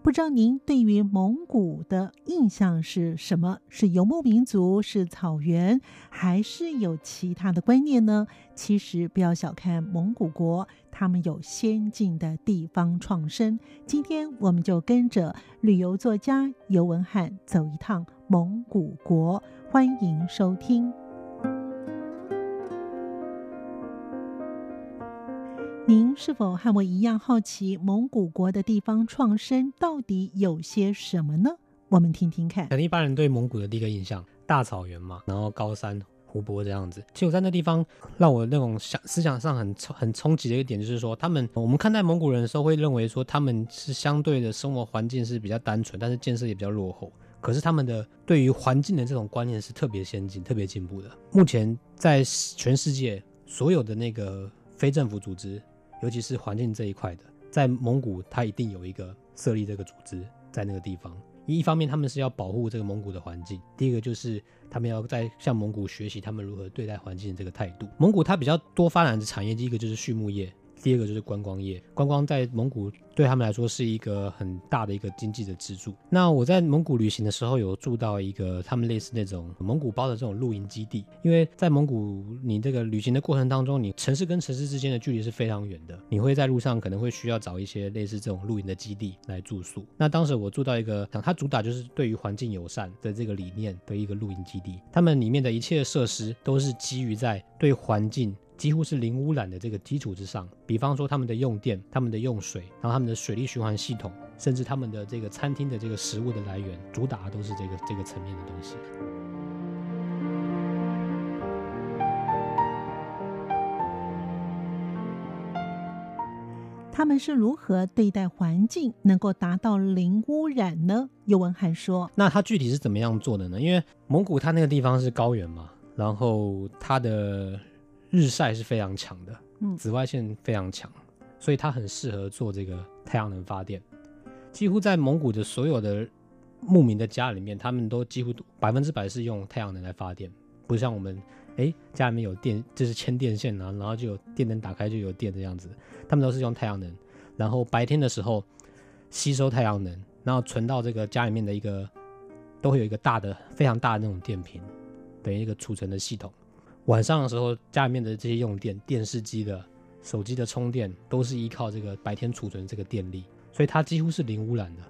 不知道您对于蒙古的印象是什么？是游牧民族，是草原，还是有其他的观念呢？其实不要小看蒙古国，他们有先进的地方创生。今天我们就跟着旅游作家游文汉走一趟蒙古国，欢迎收听。您是否和我一样好奇蒙古国的地方创生到底有些什么呢？我们听听看。可能一般人对蒙古的第一个印象，大草原嘛，然后高山、湖泊这样子。其实我在那地方让我那种想思想上很、很冲击的一点，就是说，他们我们看待蒙古人的时候，会认为说他们是相对的生活环境是比较单纯，但是建设也比较落后。可是他们的对于环境的这种观念是特别先进、特别进步的。目前在全世界所有的那个非政府组织。尤其是环境这一块的，在蒙古，它一定有一个设立这个组织在那个地方。一方面，他们是要保护这个蒙古的环境；第一个就是他们要在向蒙古学习他们如何对待环境这个态度。蒙古它比较多发展的产业，第一个就是畜牧业。第二个就是观光业，观光在蒙古对他们来说是一个很大的一个经济的支柱。那我在蒙古旅行的时候，有住到一个他们类似那种蒙古包的这种露营基地，因为在蒙古你这个旅行的过程当中，你城市跟城市之间的距离是非常远的，你会在路上可能会需要找一些类似这种露营的基地来住宿。那当时我住到一个，它主打就是对于环境友善的这个理念的一个露营基地，他们里面的一切设施都是基于在对环境。几乎是零污染的这个基础之上，比方说他们的用电、他们的用水，然后他们的水利循环系统，甚至他们的这个餐厅的这个食物的来源，主打的都是这个这个层面的东西。他们是如何对待环境，能够达到零污染呢？尤文瀚说：“那他具体是怎么样做的呢？因为蒙古它那个地方是高原嘛，然后它的。”日晒是非常强的，紫外线非常强，所以它很适合做这个太阳能发电。几乎在蒙古的所有的牧民的家里面，他们都几乎百分之百是用太阳能来发电，不像我们，哎，家里面有电就是牵电线啊，然后就有电灯打开就有电这样子。他们都是用太阳能，然后白天的时候吸收太阳能，然后存到这个家里面的一个都会有一个大的非常大的那种电瓶，等于一个储存的系统。晚上的时候，家里面的这些用电、电视机的、手机的充电，都是依靠这个白天储存这个电力，所以它几乎是零污染的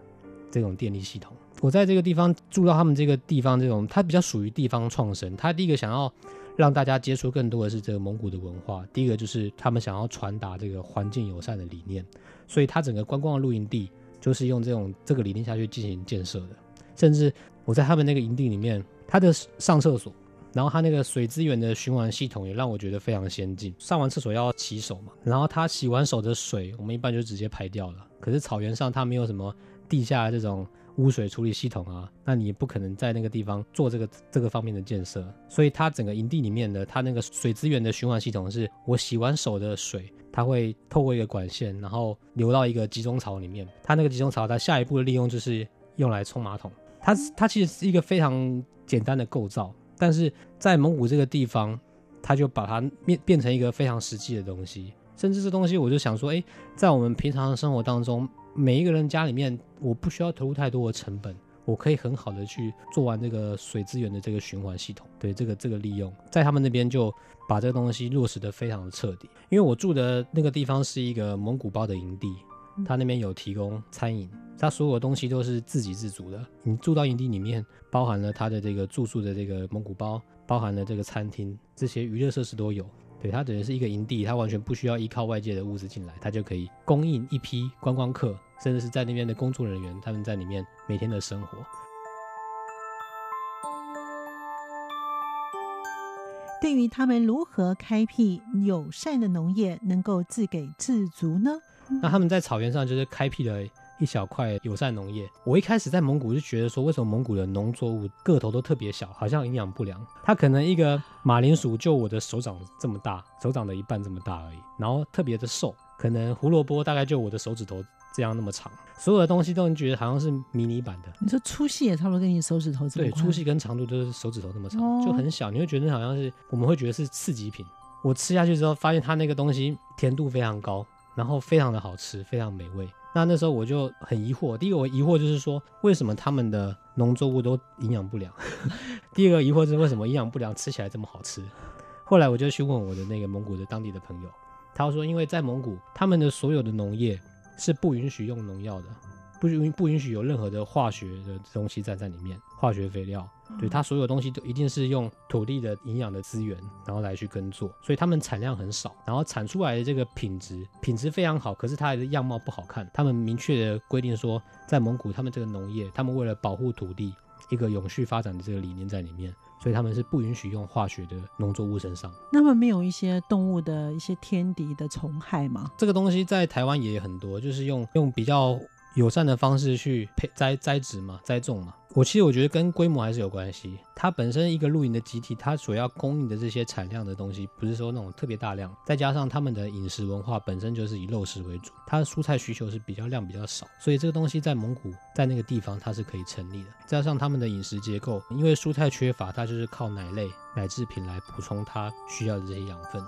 这种电力系统。我在这个地方住到他们这个地方，这种它比较属于地方创生。它第一个想要让大家接触更多的是这个蒙古的文化，第一个就是他们想要传达这个环境友善的理念，所以它整个观光的露营地就是用这种这个理念下去进行建设的。甚至我在他们那个营地里面，它的上厕所。然后它那个水资源的循环系统也让我觉得非常先进。上完厕所要洗手嘛，然后它洗完手的水，我们一般就直接排掉了。可是草原上它没有什么地下这种污水处理系统啊，那你不可能在那个地方做这个这个方面的建设。所以它整个营地里面的它那个水资源的循环系统是，我洗完手的水，它会透过一个管线，然后流到一个集中槽里面。它那个集中槽，它下一步的利用就是用来冲马桶。它它其实是一个非常简单的构造。但是在蒙古这个地方，他就把它变变成一个非常实际的东西，甚至这东西我就想说，哎，在我们平常的生活当中，每一个人家里面，我不需要投入太多的成本，我可以很好的去做完这个水资源的这个循环系统，对这个这个利用，在他们那边就把这个东西落实的非常的彻底。因为我住的那个地方是一个蒙古包的营地。他那边有提供餐饮，他所有的东西都是自给自足的。你住到营地里面，包含了他的这个住宿的这个蒙古包，包含了这个餐厅，这些娱乐设施都有。对，他等于是一个营地，他完全不需要依靠外界的物资进来，他就可以供应一批观光客，甚至是在那边的工作人员，他们在里面每天的生活。对于他们如何开辟友善的农业，能够自给自足呢？那他们在草原上就是开辟了一小块友善农业。我一开始在蒙古就觉得说，为什么蒙古的农作物个头都特别小，好像营养不良？它可能一个马铃薯就我的手掌这么大，手掌的一半这么大而已，然后特别的瘦，可能胡萝卜大概就我的手指头。这样那么长，所有的东西都能觉得好像是迷你版的。你说粗细也差不多跟你手指头这么。对，粗细跟长度都是手指头那么长，哦，就很小，你会觉得好像是我们会觉得是次级品。我吃下去之后，发现它那个东西甜度非常高，然后非常的好吃，非常美味。那那时候我就很疑惑，第一个我疑惑就是说，为什么他们的农作物都营养不良？第二个疑惑是为什么营养不良吃起来这么好吃？后来我就去问我的那个蒙古的当地的朋友，他说，因为在蒙古，他们的所有的农业。是不允许用农药的，不允不允许有任何的化学的东西在在里面，化学肥料，对，它所有东西都一定是用土地的营养的资源，然后来去耕作，所以他们产量很少，然后产出来的这个品质品质非常好，可是它的样貌不好看。他们明确的规定说，在蒙古，他们这个农业，他们为了保护土地，一个永续发展的这个理念在里面。所以他们是不允许用化学的农作物身上。那么没有一些动物的一些天敌的虫害吗？这个东西在台湾也很多，就是用用比较友善的方式去配栽栽植嘛，栽种嘛。我其实我觉得跟规模还是有关系。它本身一个露营的集体，它所要供应的这些产量的东西，不是说那种特别大量。再加上他们的饮食文化本身就是以肉食为主，它的蔬菜需求是比较量比较少，所以这个东西在蒙古在那个地方它是可以成立的。加上他们的饮食结构，因为蔬菜缺乏，它就是靠奶类奶制品来补充它需要的这些养分。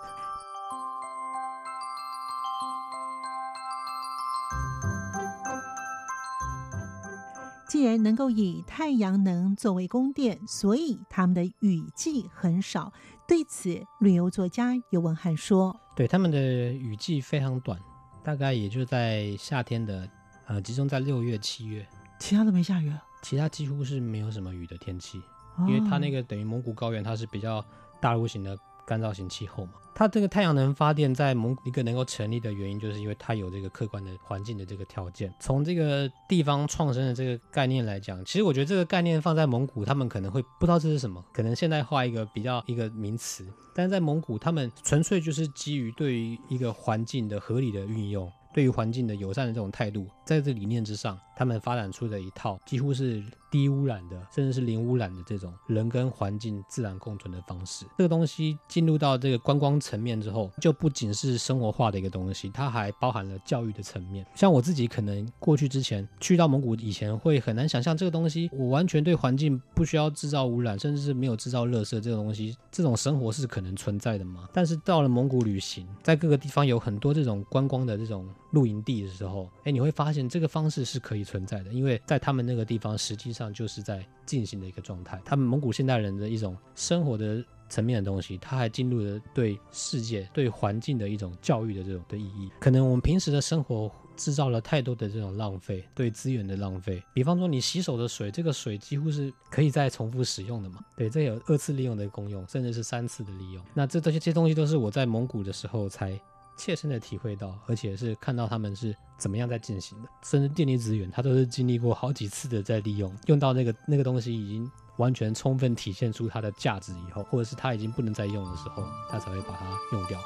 既然能够以太阳能作为供电，所以他们的雨季很少。对此，旅游作家尤文汉说：“对，他们的雨季非常短，大概也就在夏天的，呃，集中在六月、七月，其他都没下雨，其他几乎是没有什么雨的天气，因为它那个等于蒙古高原，它是比较大陆型的。”干燥型气候嘛，它这个太阳能发电在蒙古一个能够成立的原因，就是因为它有这个客观的环境的这个条件。从这个地方创生的这个概念来讲，其实我觉得这个概念放在蒙古，他们可能会不知道这是什么，可能现代化一个比较一个名词，但是在蒙古，他们纯粹就是基于对于一个环境的合理的运用。对于环境的友善的这种态度，在这理念之上，他们发展出的一套几乎是低污染的，甚至是零污染的这种人跟环境自然共存的方式。这个东西进入到这个观光层面之后，就不仅是生活化的一个东西，它还包含了教育的层面。像我自己可能过去之前去到蒙古以前，会很难想象这个东西，我完全对环境不需要制造污染，甚至是没有制造垃圾这个东西，这种生活是可能存在的吗？但是到了蒙古旅行，在各个地方有很多这种观光的这种。露营地的时候，哎，你会发现这个方式是可以存在的，因为在他们那个地方，实际上上就是在进行的一个状态。他们蒙古现代人的一种生活的层面的东西，他还进入了对世界、对环境的一种教育的这种的意义。可能我们平时的生活制造了太多的这种浪费，对资源的浪费。比方说，你洗手的水，这个水几乎是可以再重复使用的嘛？对，这有二次利用的功用，甚至是三次的利用。那这这些这些东西都是我在蒙古的时候才。切身的体会到，而且是看到他们是怎么样在进行的，甚至电力资源，它都是经历过好几次的在利用，用到那个那个东西已经完全充分体现出它的价值以后，或者是它已经不能再用的时候，他才会把它用掉。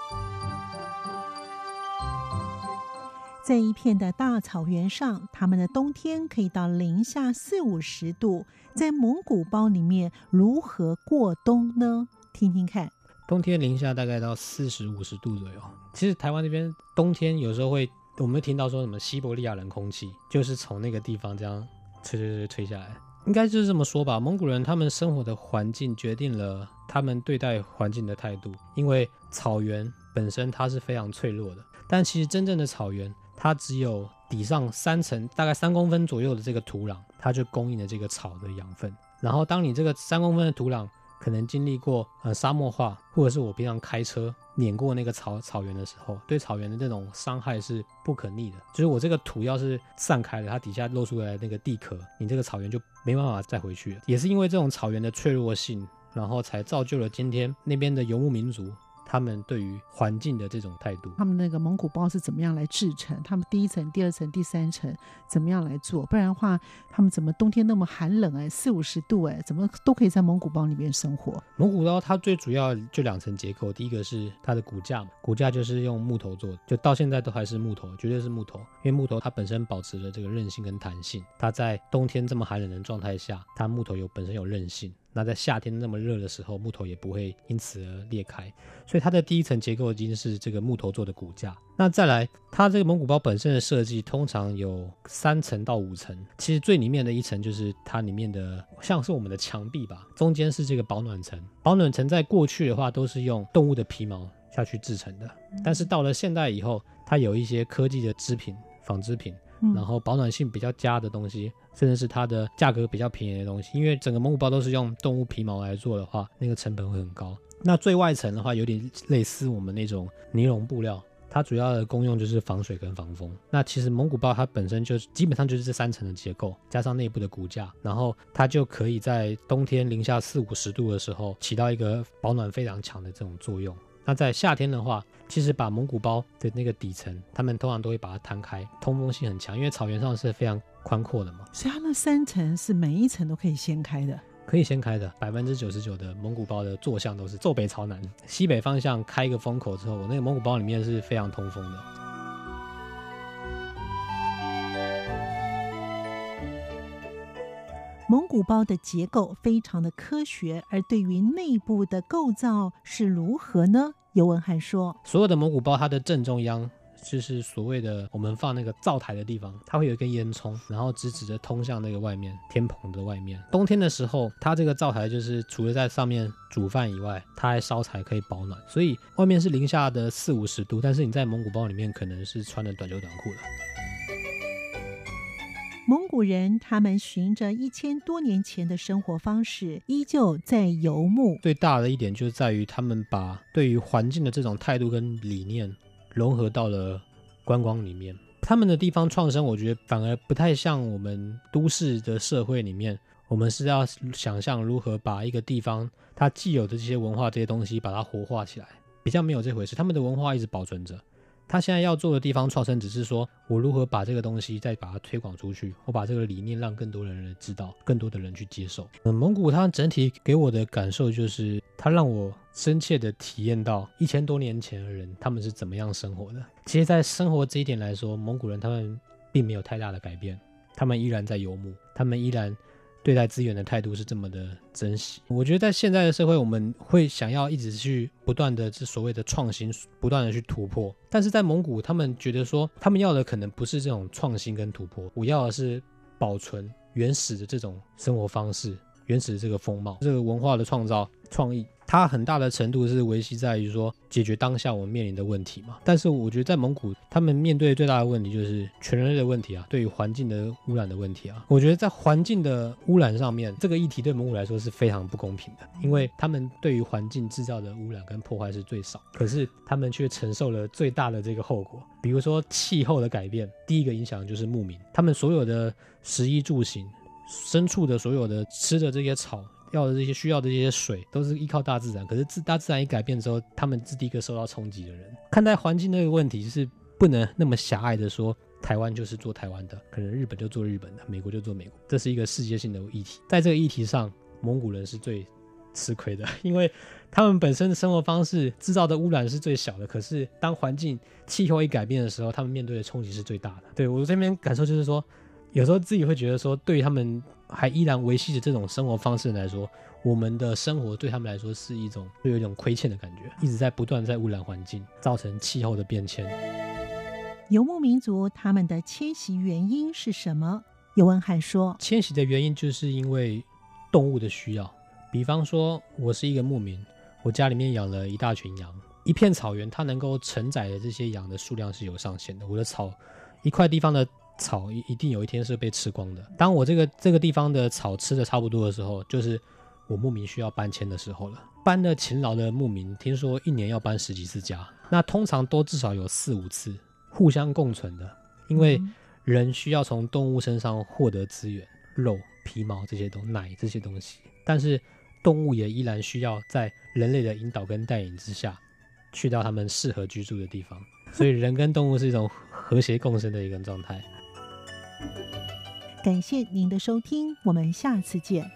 在一片的大草原上，他们的冬天可以到零下四五十度，在蒙古包里面如何过冬呢？听听看。冬天零下大概到四十五十度左右。其实台湾那边冬天有时候会，我们会听到说什么西伯利亚冷空气，就是从那个地方这样吹吹吹吹下来。应该就是这么说吧。蒙古人他们生活的环境决定了他们对待环境的态度。因为草原本身它是非常脆弱的，但其实真正的草原它只有底上三层，大概三公分左右的这个土壤，它就供应了这个草的养分。然后当你这个三公分的土壤，可能经历过呃沙漠化，或者是我平常开车碾过那个草草原的时候，对草原的那种伤害是不可逆的。就是我这个土要是散开了，它底下露出来那个地壳，你这个草原就没办法再回去了。也是因为这种草原的脆弱性，然后才造就了今天那边的游牧民族。他们对于环境的这种态度。他们那个蒙古包是怎么样来制成？他们第一层、第二层、第三层怎么样来做？不然的话，他们怎么冬天那么寒冷？哎，四五十度，哎，怎么都可以在蒙古包里面生活？蒙古包它最主要就两层结构，第一个是它的骨架嘛，骨架就是用木头做的，就到现在都还是木头，绝对是木头，因为木头它本身保持了这个韧性跟弹性，它在冬天这么寒冷的状态下，它木头有本身有韧性。那在夏天那么热的时候，木头也不会因此而裂开，所以它的第一层结构已经是这个木头做的骨架。那再来，它这个蒙古包本身的设计通常有三层到五层，其实最里面的一层就是它里面的像是我们的墙壁吧，中间是这个保暖层。保暖层在过去的话都是用动物的皮毛下去制成的，但是到了现代以后，它有一些科技的织品、纺织品。然后保暖性比较佳的东西，甚至是它的价格比较便宜的东西，因为整个蒙古包都是用动物皮毛来做的话，那个成本会很高。那最外层的话，有点类似我们那种尼龙布料，它主要的功用就是防水跟防风。那其实蒙古包它本身就基本上就是这三层的结构，加上内部的骨架，然后它就可以在冬天零下四五十度的时候，起到一个保暖非常强的这种作用。那在夏天的话，其实把蒙古包的那个底层，他们通常都会把它摊开，通风性很强，因为草原上是非常宽阔的嘛。所以它那三层是每一层都可以掀开的，可以掀开的。百分之九十九的蒙古包的坐向都是坐北朝南，西北方向开一个风口之后，我那个蒙古包里面是非常通风的。蒙古包的结构非常的科学，而对于内部的构造是如何呢？尤文汉说，所有的蒙古包它的正中央就是所谓的我们放那个灶台的地方，它会有一根烟囱，然后直直的通向那个外面天棚的外面。冬天的时候，它这个灶台就是除了在上面煮饭以外，它还烧柴可以保暖，所以外面是零下的四五十度，但是你在蒙古包里面可能是穿的短袖短裤的。蒙古人他们循着一千多年前的生活方式，依旧在游牧。最大的一点就在于他们把对于环境的这种态度跟理念融合到了观光里面。他们的地方创生，我觉得反而不太像我们都市的社会里面，我们是要想象如何把一个地方它既有的这些文化这些东西把它活化起来，比较没有这回事。他们的文化一直保存着。他现在要做的地方创生，只是说我如何把这个东西再把它推广出去，我把这个理念让更多的人知道，更多的人去接受。嗯，蒙古它整体给我的感受就是，它让我深切的体验到一千多年前的人他们是怎么样生活的。其实，在生活这一点来说，蒙古人他们并没有太大的改变，他们依然在游牧，他们依然。对待资源的态度是这么的珍惜。我觉得在现在的社会，我们会想要一直去不断的这所谓的创新，不断的去突破。但是在蒙古，他们觉得说，他们要的可能不是这种创新跟突破，我要的是保存原始的这种生活方式，原始的这个风貌，这个文化的创造创意。它很大的程度是维系在于说解决当下我们面临的问题嘛。但是我觉得在蒙古，他们面对最大的问题就是全人类的问题啊，对于环境的污染的问题啊。我觉得在环境的污染上面，这个议题对蒙古来说是非常不公平的，因为他们对于环境制造的污染跟破坏是最少，可是他们却承受了最大的这个后果。比如说气候的改变，第一个影响就是牧民，他们所有的食衣住行、牲畜的所有的吃的这些草。要的这些需要的这些水，都是依靠大自然。可是自大自然一改变之后，他们是第一个受到冲击的人。看待环境这个问题，是不能那么狭隘的说，台湾就是做台湾的，可能日本就做日本的，美国就做美国。这是一个世界性的议题。在这个议题上，蒙古人是最吃亏的，因为他们本身的生活方式制造的污染是最小的。可是当环境气候一改变的时候，他们面对的冲击是最大的。对，我这边感受就是说，有时候自己会觉得说，对于他们。还依然维系着这种生活方式来说，我们的生活对他们来说是一种，会有一种亏欠的感觉，一直在不断在污染环境，造成气候的变迁。游牧民族他们的迁徙原因是什么？尤文汉说，迁徙的原因就是因为动物的需要。比方说，我是一个牧民，我家里面养了一大群羊，一片草原，它能够承载的这些羊的数量是有上限的。我的草，一块地方的。草一一定有一天是被吃光的。当我这个这个地方的草吃的差不多的时候，就是我牧民需要搬迁的时候了。搬的勤劳的牧民，听说一年要搬十几次家，那通常都至少有四五次互相共存的，因为人需要从动物身上获得资源，肉、皮毛这些东奶这些东西，但是动物也依然需要在人类的引导跟带领之下，去到他们适合居住的地方，所以人跟动物是一种和谐共生的一个状态。感谢您的收听我们下次见。